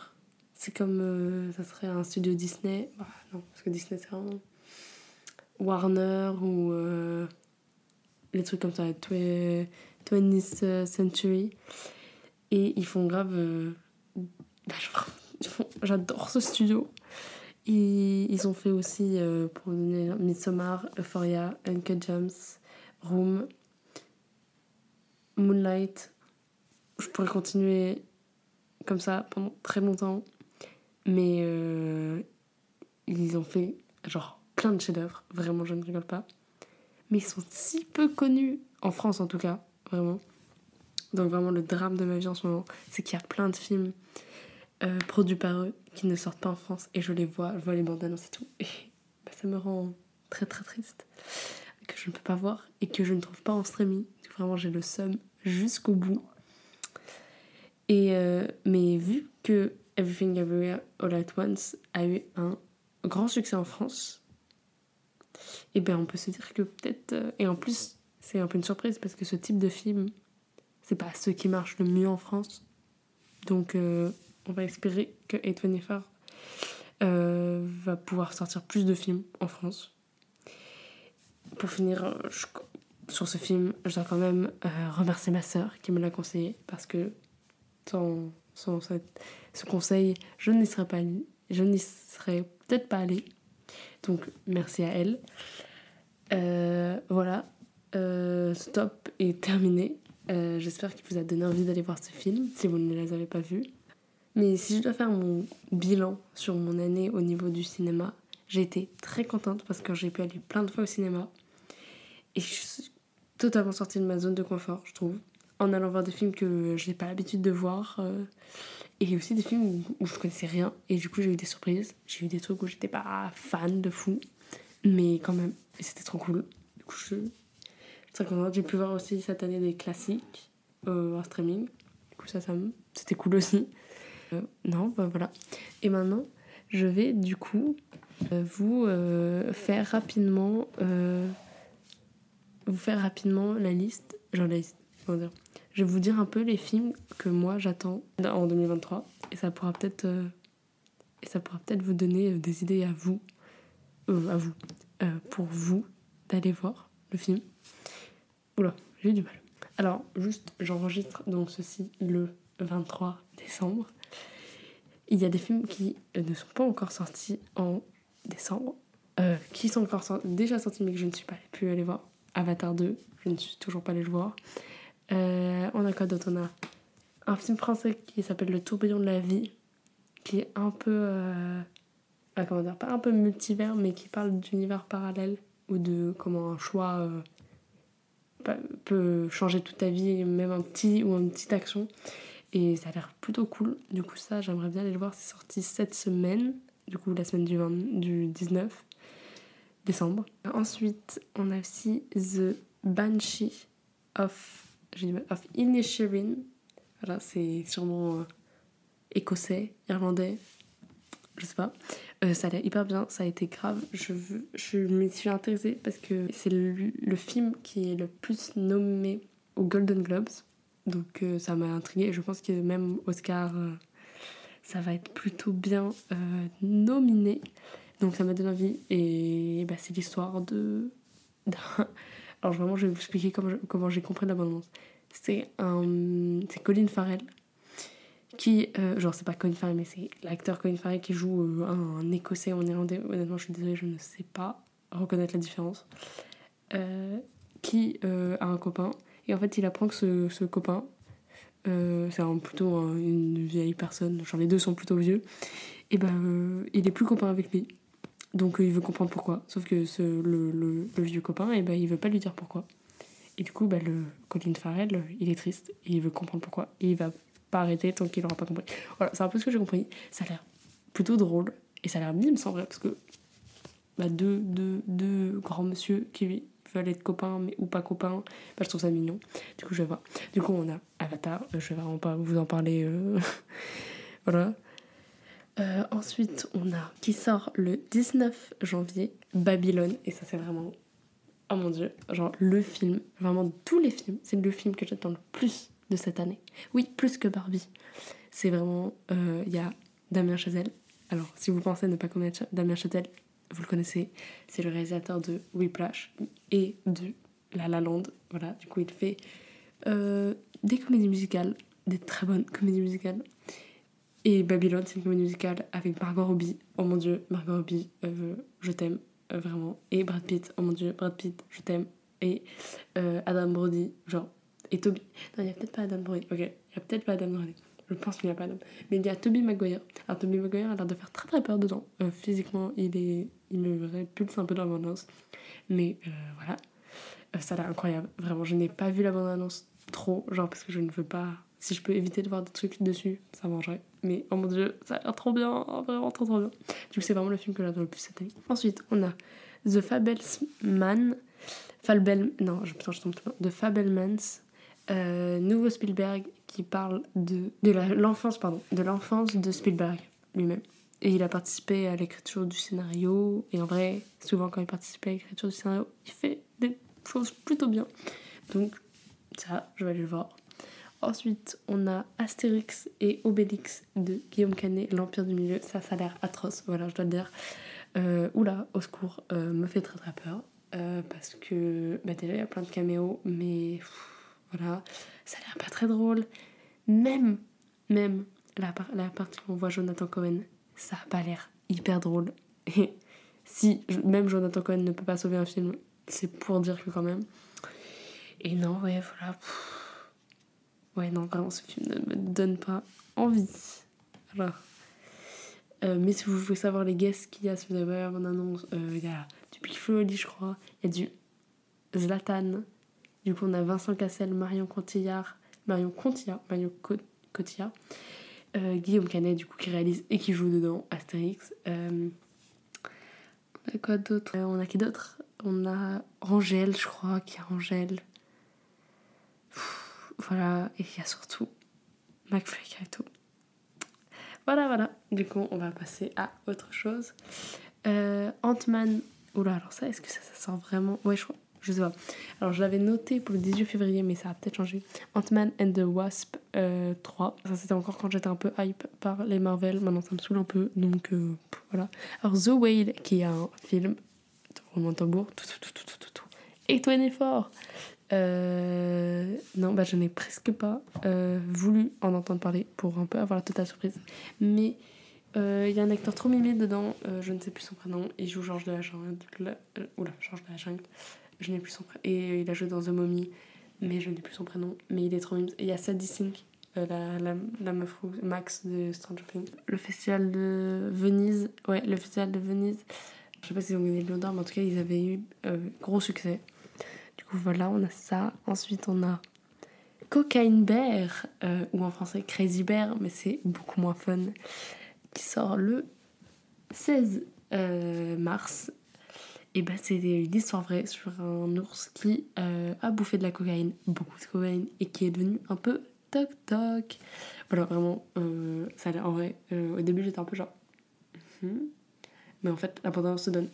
Speaker 1: c'est comme euh, ça serait un studio Disney. Bah, non, parce que Disney, c'est vraiment Warner ou euh, les trucs comme ça, twe- 20th Century. Et ils font grave. euh, bah, [LAUGHS] J'adore ce studio. Ils, ils ont fait aussi, euh, pour donner Midsommar, Euphoria, Uncut Gems, Room, Moonlight. Je pourrais continuer comme ça pendant très longtemps. Mais euh, ils ont fait genre plein de chefs-d'œuvre. Vraiment, je ne rigole pas. Mais ils sont si peu connus, en France en tout cas, vraiment. Donc vraiment le drame de ma vie en ce moment, c'est qu'il y a plein de films euh, produits par eux qui ne sortent pas en France et je les vois, je vois les bandes annonces et tout et bah, ça me rend très très triste que je ne peux pas voir et que je ne trouve pas en streaming. Vraiment j'ai le seum jusqu'au bout. Et, euh, mais vu que Everything Everywhere All At Once a eu un grand succès en France, et ben on peut se dire que peut-être. euh, et en plus, c'est un peu une surprise parce que ce type de film, c'est pas ceux qui marchent le mieux en France. Donc euh, on va espérer que A24 euh, va pouvoir sortir plus de films en France. Pour finir euh, sur ce film, je dois quand même remercier ma sœur qui me l'a conseillé parce que sans, ce conseil, je n'y serais pas. Je n'y serais peut-être pas allée. Donc merci à elle. Euh, voilà, Euh, stop est terminé. Euh, J'espère qu'il vous a donné envie d'aller voir ce film si vous ne les avez pas vus. Mais si je dois faire mon bilan sur mon année au niveau du cinéma, j'ai été très contente parce que j'ai pu aller plein de fois au cinéma. Et je suis totalement sortie de ma zone de confort, je trouve. En allant voir des films que je n'ai pas l'habitude de voir. Et aussi des films où, je connaissais rien. Et du coup, j'ai eu des surprises. J'ai eu des trucs où j'étais pas fan de fou. Mais quand même, c'était trop cool. Du coup, je. J'ai pu voir aussi cette année des classiques euh, en streaming. Du coup, ça, ça c'était cool aussi. Euh, non, bah voilà. Et maintenant, je vais du coup euh, vous faire rapidement vous faire rapidement la liste. Genre la comment dire. Je vais vous dire un peu les films que moi j'attends en 2023 et ça pourra peut-être euh, et ça pourra peut-être vous donner euh, des idées à vous euh, à vous pour vous d'aller voir le film. Oula, j'ai eu du mal. Alors, juste, j'enregistre donc ceci le 23 décembre. Il y a des films qui ne sont pas encore sortis en décembre, qui sont encore déjà sortis mais que je ne suis pas pu aller voir. Avatar 2, je ne suis toujours pas allée le voir. Euh, on a quoi d'autre? On a un film français qui s'appelle Le tourbillon de la vie, qui est un peu. euh, comment dire Pas un peu multivers, mais qui parle d'univers parallèle ou de comment un choix euh, pa- peut changer toute ta vie, même un petit ou une petite action. Et ça a l'air plutôt cool. Du coup, ça, j'aimerais bien aller le voir. C'est sorti cette semaine, du coup, la semaine du, 20 du 19 décembre. Ensuite, on a aussi The Banshee of, j'ai of Inisherin. Voilà, c'est sûrement euh, écossais, irlandais, je sais pas. Euh, ça a l'air hyper bien, ça a été grave. Je, veux- je m'y suis intéressée parce que c'est le, film qui est le plus nommé aux Golden Globes. Donc euh, ça m'a intriguée je pense que même Oscar, ça va être plutôt bien nominé. Donc ça m'a donné envie et bah, c'est l'histoire de... Alors vraiment je vais vous expliquer comment, j'ai compris la bande C'est un... C'est Colin Farrell qui... euh, genre c'est pas Colin Farrell mais c'est l'acteur Colin Farrell qui joue euh, un, écossais ou un irlandais. Honnêtement je suis désolée je ne sais pas reconnaître la différence. Euh, qui a un copain et en fait il apprend que ce, copain c'est plutôt un- une vieille personne, genre les deux sont plutôt vieux, et ben il est plus copain avec lui. Donc euh, il veut comprendre pourquoi. Sauf que le, vieux copain, et ben il veut pas lui dire pourquoi. Et du coup, bah, le Colin Farrell, il est triste, et il veut comprendre pourquoi. Et il va pas arrêter tant qu'il aura pas compris. Voilà, c'est un peu ce que j'ai compris. Ça a l'air plutôt drôle, et ça a l'air mime sans vrai, parce que bah, deux, deux, deux grands monsieur qui veulent être copains mais, ou pas copains, bah, je trouve ça mignon. Du coup, je vais. Du coup, on a Avatar, euh, je vais vraiment pas vous en parler. euh, [LAUGHS] voilà. Euh, ensuite, on a qui sort le 19 janvier, Babylone, et ça, c'est vraiment. Oh mon dieu, genre le film, vraiment tous les films, c'est le film que j'attends le plus de cette année. Oui, plus que Barbie. C'est vraiment. euh, Il y a Damien Chazelle. Alors, si vous pensez ne pas connaître Damien Chazelle, vous le connaissez, c'est le réalisateur de Whiplash et de La La Land. Voilà, du coup, il fait euh, des comédies musicales, des très bonnes comédies musicales. Et Babylone, c'est une comédie musicale avec Margot Robbie. Oh mon dieu, Margot Robbie, euh, je t'aime, euh, vraiment. Et Brad Pitt, oh mon dieu, Brad Pitt, je t'aime. Et euh, Adam Brody, genre. Et Toby. Non, il n'y a peut-être pas Adam Brody. Ok, il n'y a peut-être pas Adam Brody. Je pense qu'il n'y a pas Adam. Mais il y a Toby Maguire. Alors, Toby Maguire a l'air de faire très très peur dedans. Physiquement, il, est, il me répulse un peu dans la bande-annonce. Mais voilà. Ça a l'air incroyable. Vraiment, je n'ai pas vu la bande-annonce trop. Genre, parce que je ne veux pas. Si je peux éviter de voir des trucs dessus, ça mangerait. Mais oh mon dieu, ça a l'air trop bien. Vraiment trop trop bien. Du coup, c'est vraiment le film que j'adore le plus cette année. Ensuite, on a The Fabelsman. Falbel. Non, je, putain, je tombe tout. The Fabelmans. euh, nouveau Spielberg qui parle de, de l'enfance pardon, de l'enfance de Spielberg lui-même. Et il a participé à l'écriture du scénario. Et en vrai, souvent quand il participe à l'écriture du scénario, il fait des choses plutôt bien. Donc ça, je vais aller le voir. Ensuite, on a Astérix et Obélix de Guillaume Canet, L'Empire du Milieu. Ça, ça a l'air atroce, voilà, je dois le dire. Euh, oula, au secours, euh, me fait très très peur. Euh, parce que bah, déjà, il y a plein de caméos, mais voilà, ça a l'air pas très drôle. Même, même la, par- la partie où on voit Jonathan Cohen, ça a pas l'air hyper drôle. Et si même Jonathan Cohen ne peut pas sauver un film, c'est pour dire que quand même. Et non, ouais, voilà. Ouais, non, vraiment, ce film ne me donne pas envie. Voilà. Euh, mais si vous voulez savoir les guests qu'il y a, si vous avez pas mon annonce, euh, il y a du Big Flo et Oli, je crois. Il y a du Zlatan. Du coup, on a Vincent Cassel, Marion Cotillard, Marion Cotillard, Marion Co- Cotillard. Euh, Guillaume Canet, du coup, qui réalise et qui joue dedans Astérix. On a quoi d'autre? On a qui d'autre? On a Angèle, je crois, qui est Angèle. Voilà, et il y a surtout McFly Carito. Voilà, voilà. Du coup, on va passer à autre chose. Euh, Ant-Man. Oula, alors ça, est-ce que ça, ça sort vraiment? Ouais, je crois. Je sais pas. Alors, je l'avais noté pour le 18 février, mais ça a peut-être changé. Ant-Man and the Wasp euh, 3. Ça, c'était encore quand j'étais un peu hype par les Marvel. Maintenant, ça me saoule un peu. Donc, euh, voilà. Alors, The Whale, qui est un film. Roulement de tambour. Tout, tout, tout, tout, tout, tout. Et 24. Euh, non, bah, je n'ai presque pas euh, voulu en entendre parler pour un peu avoir la totale surprise. Mais euh, il y a un acteur trop mimé dedans, euh, je ne sais plus son prénom. Il joue Georges de la Jungle. euh, oula, Georges de la Jungle. Je n'ai plus son prénom. Et euh, il a joué dans The Mummy, mais je n'ai plus son prénom. Mais il est trop mime. Et il y a Sadie Sink, euh, la, la, la meuf Max de Stranger Things. Le festival de Venise, ouais, le festival de Venise. Je sais pas s'ils ont gagné le Lion d'Or, mais en tout cas, ils avaient eu euh, gros succès. Voilà, on a ça. Ensuite, on a Cocaine Bear, euh, ou en français Crazy Bear, mais c'est beaucoup moins fun, qui sort le 16 euh, mars. Et bah, c'est une histoire vraie sur un ours qui euh, a bouffé de la cocaïne, beaucoup de cocaïne, et qui est devenu un peu toc-toc. Voilà, vraiment, ça en vrai. au début, j'étais un peu genre. Mhm. Mais en fait, la bande-annonce se donne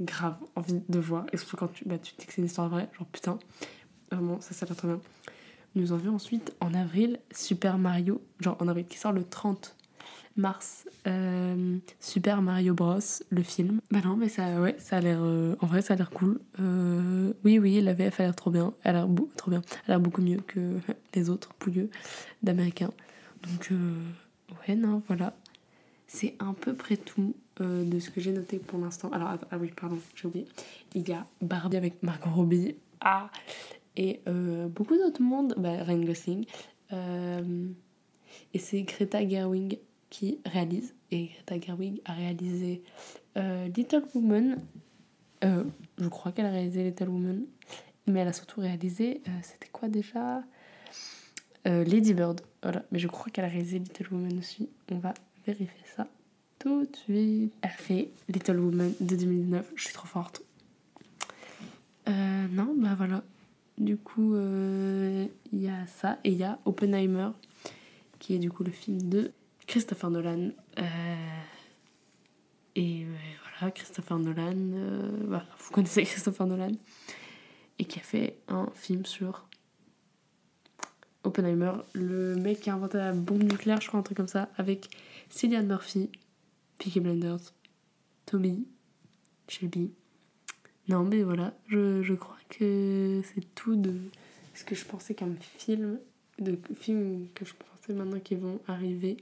Speaker 1: grave envie de voir. Et surtout quand tu, bah, tu dis que c'est une histoire vraie, genre putain, vraiment, ça, ça a l'air trop bien. Nous en avons ensuite en avril Super Mario, genre en avril, qui sort le 30 mars. euh, Super Mario Bros, le film. Bah non, mais ça, ouais, ça a l'air. euh, en vrai, ça a l'air cool. Euh, oui, oui, la VF a l'air trop bien. Elle a l'air trop bien. Elle a l'air beaucoup mieux que [LAUGHS] les autres pouilleux d'américains. Donc, ouais, non, voilà. C'est à peu près tout euh, de ce que j'ai noté pour l'instant. Alors, ah oui, pardon, j'ai oublié. Il y a Barbie avec Margot Robbie. Ah Et euh, beaucoup d'autres mondes. Bah, Ryan Gosling. Euh, et c'est Greta Gerwig qui réalise. Et Greta Gerwig a réalisé Little Woman. Je crois qu'elle a réalisé Little Woman. Mais elle a surtout réalisé. C'était quoi déjà? Lady Bird. Voilà. Mais je crois qu'elle a réalisé Little Woman aussi. On va vérifier ça tout de suite. Elle fait Little Woman de 2019. Je suis trop forte. Euh, non, bah voilà. Du coup, euh, il y a ça. Et il y a Oppenheimer, qui est du coup le film de Christopher Nolan. Euh, et euh, voilà, Christopher Nolan. euh, voilà, vous connaissez Christopher Nolan. Et qui a fait un film sur Oppenheimer, le mec qui a inventé la bombe nucléaire, je crois, un truc comme ça, avec Cillian Murphy, Peaky Blinders, Toby, Shelby. Non, mais voilà, je, je crois que c'est tout de ce que je pensais comme film, de films que je pensais maintenant qu'ils vont arriver.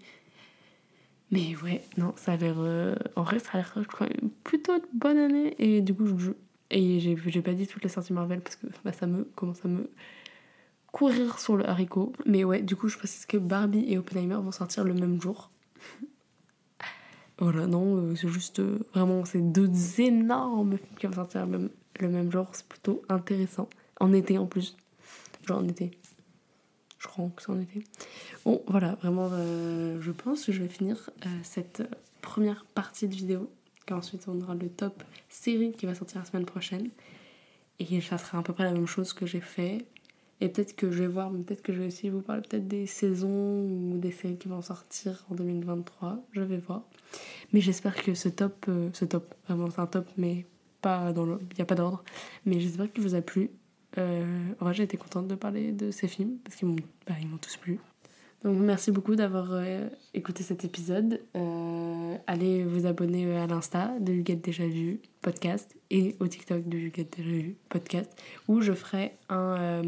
Speaker 1: Mais ouais, non, ça a l'air. euh, en vrai, ça a l'air quand même plutôt une bonne année. Et du coup, je. Et j'ai j'ai pas dit toutes les sorties Marvel parce que bah, ça me commence à me courir sur le haricot. Mais ouais, du coup, je précise que Barbie et Oppenheimer vont sortir le même jour. Voilà, non, euh, c'est juste euh, vraiment ces deux énormes films qui vont sortir le même, le même jour. C'est plutôt intéressant. En été en plus. Genre en été. Je crois que c'est en été. Bon, voilà, vraiment, euh, je pense que je vais finir cette première partie de vidéo. Qu'ensuite, on aura le top série qui va sortir la semaine prochaine. Et ça sera à peu près la même chose que j'ai fait. Et peut-être que je vais voir, mais peut-être que je vais aussi vous parler peut-être des saisons ou des séries qui vont sortir en 2023. Je vais voir. Mais j'espère que ce top, euh, ce top, vraiment c'est un top, mais pas dans le, il n'y a pas d'ordre. Mais j'espère qu'il vous a plu. Euh, en vrai, j'ai été contente de parler de ces films parce qu'ils m'ont, bah, ils m'ont tous plu. Donc merci beaucoup d'avoir euh, écouté cet épisode. Allez vous abonner à l'Insta de Huguette Déjà Vu podcast et au TikTok de Huguette Déjà Vu podcast où je ferai un...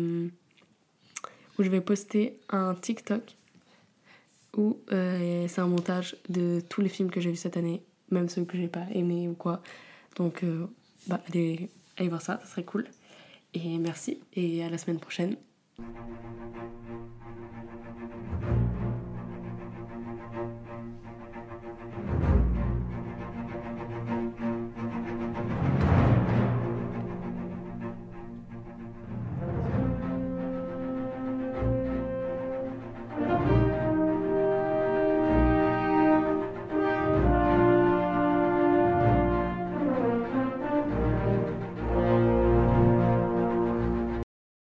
Speaker 1: où je vais poster un TikTok où euh, c'est un montage de tous les films que j'ai vus cette année, même ceux que j'ai pas aimés ou quoi. Donc euh, bah, allez, allez voir ça, ça serait cool. Et merci et à la semaine prochaine.